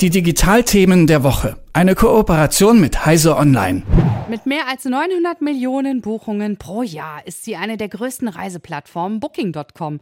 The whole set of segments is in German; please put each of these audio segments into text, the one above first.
Die Digitalthemen der Woche. Eine Kooperation mit Heise Online. Mit mehr als 900 Millionen Buchungen pro Jahr ist sie eine der größten Reiseplattformen Booking.com.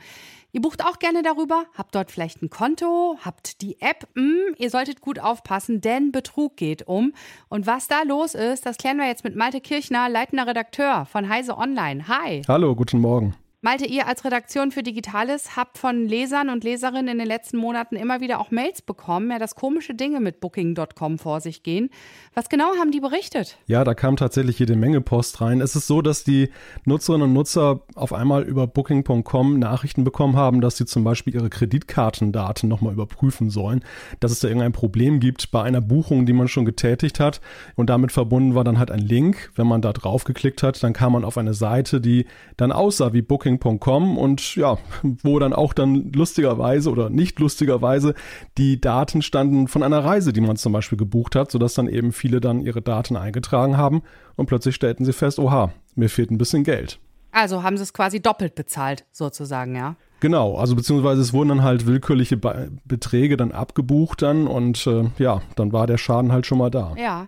Ihr bucht auch gerne darüber, habt dort vielleicht ein Konto, habt die App. Hm, ihr solltet gut aufpassen, denn Betrug geht um. Und was da los ist, das klären wir jetzt mit Malte Kirchner, leitender Redakteur von Heise Online. Hi. Hallo, guten Morgen. Malte, ihr als Redaktion für Digitales habt von Lesern und Leserinnen in den letzten Monaten immer wieder auch Mails bekommen, ja, dass komische Dinge mit Booking.com vor sich gehen. Was genau haben die berichtet? Ja, da kam tatsächlich jede Menge Post rein. Es ist so, dass die Nutzerinnen und Nutzer auf einmal über Booking.com Nachrichten bekommen haben, dass sie zum Beispiel ihre Kreditkartendaten nochmal überprüfen sollen, dass es da irgendein Problem gibt bei einer Buchung, die man schon getätigt hat. Und damit verbunden war dann halt ein Link. Wenn man da drauf geklickt hat, dann kam man auf eine Seite, die dann aussah wie Booking booking.com und ja, wo dann auch dann lustigerweise oder nicht lustigerweise die Daten standen von einer Reise, die man zum Beispiel gebucht hat, sodass dann eben viele dann ihre Daten eingetragen haben und plötzlich stellten sie fest, oha, mir fehlt ein bisschen Geld. Also haben sie es quasi doppelt bezahlt, sozusagen, ja? Genau, also beziehungsweise es wurden dann halt willkürliche Be Beträge dann abgebucht dann und äh, ja, dann war der Schaden halt schon mal da. Ja.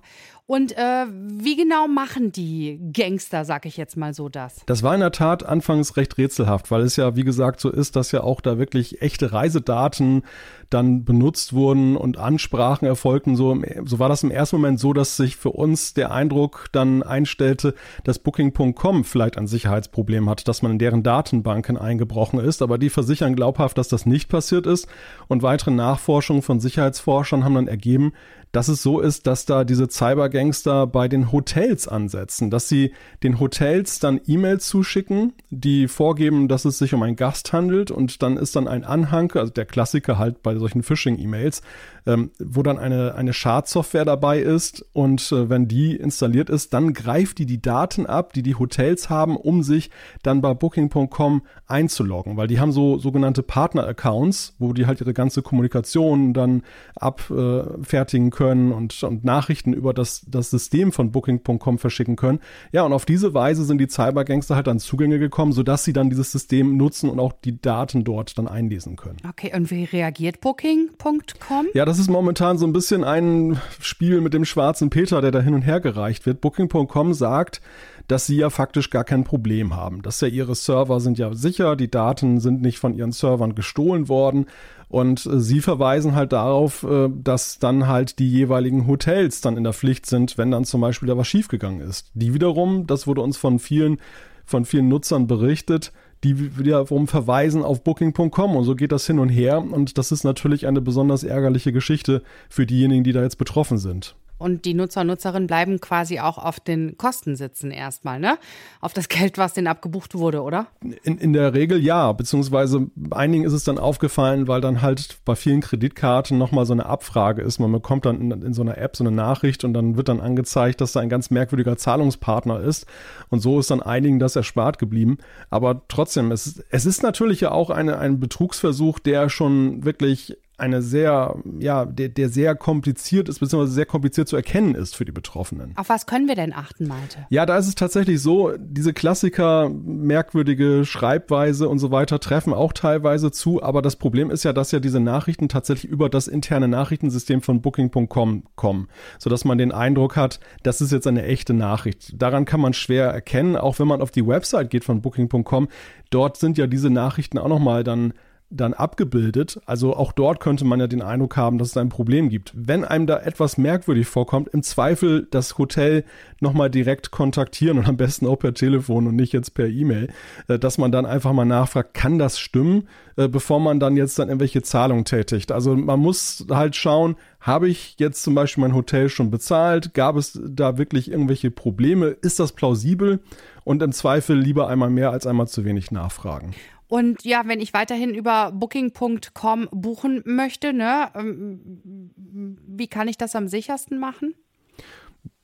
Und äh, wie genau machen die Gangster, sag ich jetzt mal so, das? Das war in der Tat anfangs recht rätselhaft, weil es ja, wie gesagt, so ist, dass ja auch da wirklich echte Reisedaten dann benutzt wurden und Ansprachen erfolgten. So, so war das im ersten Moment so, dass sich für uns der Eindruck dann einstellte, dass Booking.com vielleicht ein Sicherheitsproblem hat, dass man in deren Datenbanken eingebrochen ist. Aber die versichern glaubhaft, dass das nicht passiert ist. Und weitere Nachforschungen von Sicherheitsforschern haben dann ergeben, dass es so ist, dass da diese Cybergangster bei den Hotels ansetzen, dass sie den Hotels dann E-Mails zuschicken, die vorgeben, dass es sich um einen Gast handelt und dann ist dann ein Anhang, also der Klassiker halt bei solchen Phishing-E-Mails, ähm, wo dann eine, eine Schadsoftware dabei ist und äh, wenn die installiert ist, dann greift die die Daten ab, die die Hotels haben, um sich dann bei Booking.com einzuloggen, weil die haben so sogenannte Partner-Accounts, wo die halt ihre ganze Kommunikation dann abfertigen äh, können und, und Nachrichten über das, das System von Booking.com verschicken können. Ja, und auf diese Weise sind die Cybergangster halt an Zugänge gekommen, sodass sie dann dieses System nutzen und auch die Daten dort dann einlesen können. Okay, und wie reagiert Booking.com? Ja, das das ist momentan so ein bisschen ein Spiel mit dem schwarzen Peter, der da hin und her gereicht wird. Booking.com sagt, dass sie ja faktisch gar kein Problem haben. Dass ja ihre Server sind ja sicher, die Daten sind nicht von ihren Servern gestohlen worden. Und äh, sie verweisen halt darauf, äh, dass dann halt die jeweiligen Hotels dann in der Pflicht sind, wenn dann zum Beispiel da was schiefgegangen ist. Die wiederum, das wurde uns von vielen, von vielen Nutzern berichtet, die wiederum verweisen auf Booking.com und so geht das hin und her und das ist natürlich eine besonders ärgerliche Geschichte für diejenigen, die da jetzt betroffen sind. Und die Nutzer und Nutzerinnen bleiben quasi auch auf den Kosten sitzen erstmal, ne? Auf das Geld, was denen abgebucht wurde, oder? In, in der Regel ja, beziehungsweise einigen ist es dann aufgefallen, weil dann halt bei vielen Kreditkarten nochmal so eine Abfrage ist. Man bekommt dann in, in so einer App so eine Nachricht und dann wird dann angezeigt, dass da ein ganz merkwürdiger Zahlungspartner ist. Und so ist dann einigen das erspart geblieben. Aber trotzdem, es, es ist natürlich ja auch eine, ein Betrugsversuch, der schon wirklich eine sehr, ja, der, der sehr kompliziert ist, beziehungsweise sehr kompliziert zu erkennen ist für die Betroffenen. Auf was können wir denn achten, Malte? Ja, da ist es tatsächlich so, diese Klassiker, merkwürdige Schreibweise und so weiter treffen auch teilweise zu, aber das Problem ist ja, dass ja diese Nachrichten tatsächlich über das interne Nachrichtensystem von Booking.com kommen, sodass man den Eindruck hat, das ist jetzt eine echte Nachricht. Daran kann man schwer erkennen, auch wenn man auf die Website geht von Booking.com, dort sind ja diese Nachrichten auch nochmal dann dann abgebildet. Also auch dort könnte man ja den Eindruck haben, dass es ein Problem gibt. Wenn einem da etwas merkwürdig vorkommt, im Zweifel das Hotel nochmal direkt kontaktieren und am besten auch per Telefon und nicht jetzt per E-Mail, äh, dass man dann einfach mal nachfragt, kann das stimmen, äh, bevor man dann jetzt dann irgendwelche Zahlungen tätigt. Also man muss halt schauen, habe ich jetzt zum Beispiel mein Hotel schon bezahlt? Gab es da wirklich irgendwelche Probleme? Ist das plausibel? Und im Zweifel lieber einmal mehr als einmal zu wenig nachfragen. Und ja, wenn ich weiterhin über booking.com buchen möchte, ne, ähm, wie kann ich das am sichersten machen?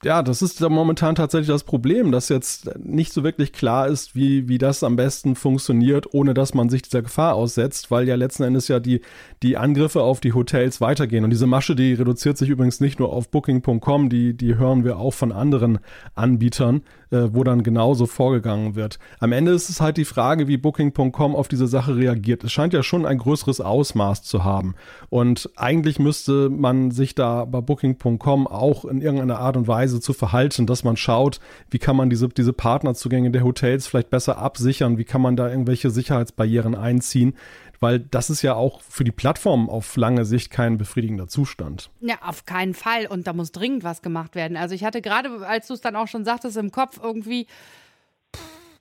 Ja, das ist ja momentan tatsächlich das Problem, dass jetzt nicht so wirklich klar ist, wie, wie das am besten funktioniert, ohne dass man sich dieser Gefahr aussetzt, weil ja letzten Endes ja die, die Angriffe auf die Hotels weitergehen. Und diese Masche, die reduziert sich übrigens nicht nur auf Booking.com, die, die hören wir auch von anderen Anbietern, äh, wo dann genauso vorgegangen wird. Am Ende ist es halt die Frage, wie Booking.com auf diese Sache reagiert. Es scheint ja schon ein größeres Ausmaß zu haben. Und eigentlich müsste man sich da bei Booking.com auch in irgendeiner Art und Weise Weise zu verhalten, dass man schaut, wie kann man diese, diese Partnerzugänge der Hotels vielleicht besser absichern, wie kann man da irgendwelche Sicherheitsbarrieren einziehen, weil das ist ja auch für die Plattform auf lange Sicht kein befriedigender Zustand. Ja, auf keinen Fall. Und da muss dringend was gemacht werden. Also ich hatte gerade, als du es dann auch schon sagtest, im Kopf irgendwie,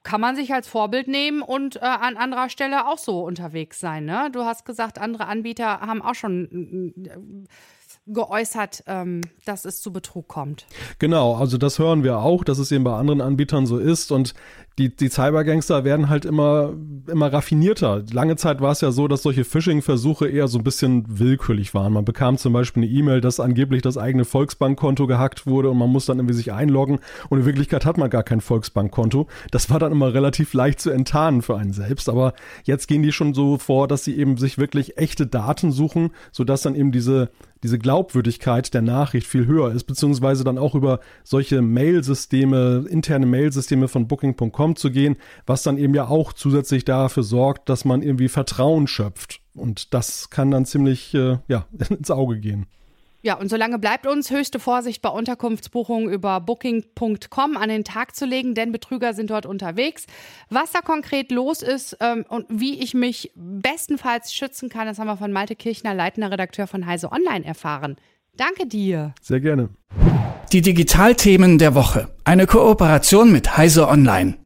kann man sich als Vorbild nehmen und äh, an anderer Stelle auch so unterwegs sein. Ne? Du hast gesagt, andere Anbieter haben auch schon äh, geäußert, ähm, dass es zu Betrug kommt. Genau, also das hören wir auch, dass es eben bei anderen Anbietern so ist und die, die Cybergangster werden halt immer, immer raffinierter. Lange Zeit war es ja so, dass solche Phishing-Versuche eher so ein bisschen willkürlich waren. Man bekam zum Beispiel eine E-Mail, dass angeblich das eigene Volksbankkonto gehackt wurde und man muss dann irgendwie sich einloggen und in Wirklichkeit hat man gar kein Volksbankkonto. Das war dann immer relativ leicht zu enttarnen für einen selbst, aber jetzt gehen die schon so vor, dass sie eben sich wirklich echte Daten suchen, sodass dann eben diese diese Glaubwürdigkeit der Nachricht viel höher ist, beziehungsweise dann auch über solche Mail-Systeme, interne Mail-Systeme von Booking.com zu gehen, was dann eben ja auch zusätzlich dafür sorgt, dass man irgendwie Vertrauen schöpft. Und das kann dann ziemlich äh, ja, ins Auge gehen. Ja, und solange bleibt uns höchste Vorsicht bei Unterkunftsbuchungen über booking.com an den Tag zu legen, denn Betrüger sind dort unterwegs. Was da konkret los ist ähm, und wie ich mich bestenfalls schützen kann, das haben wir von Malte Kirchner, leitender Redakteur von Heise Online, erfahren. Danke dir. Sehr gerne. Die Digitalthemen der Woche. Eine Kooperation mit Heise Online.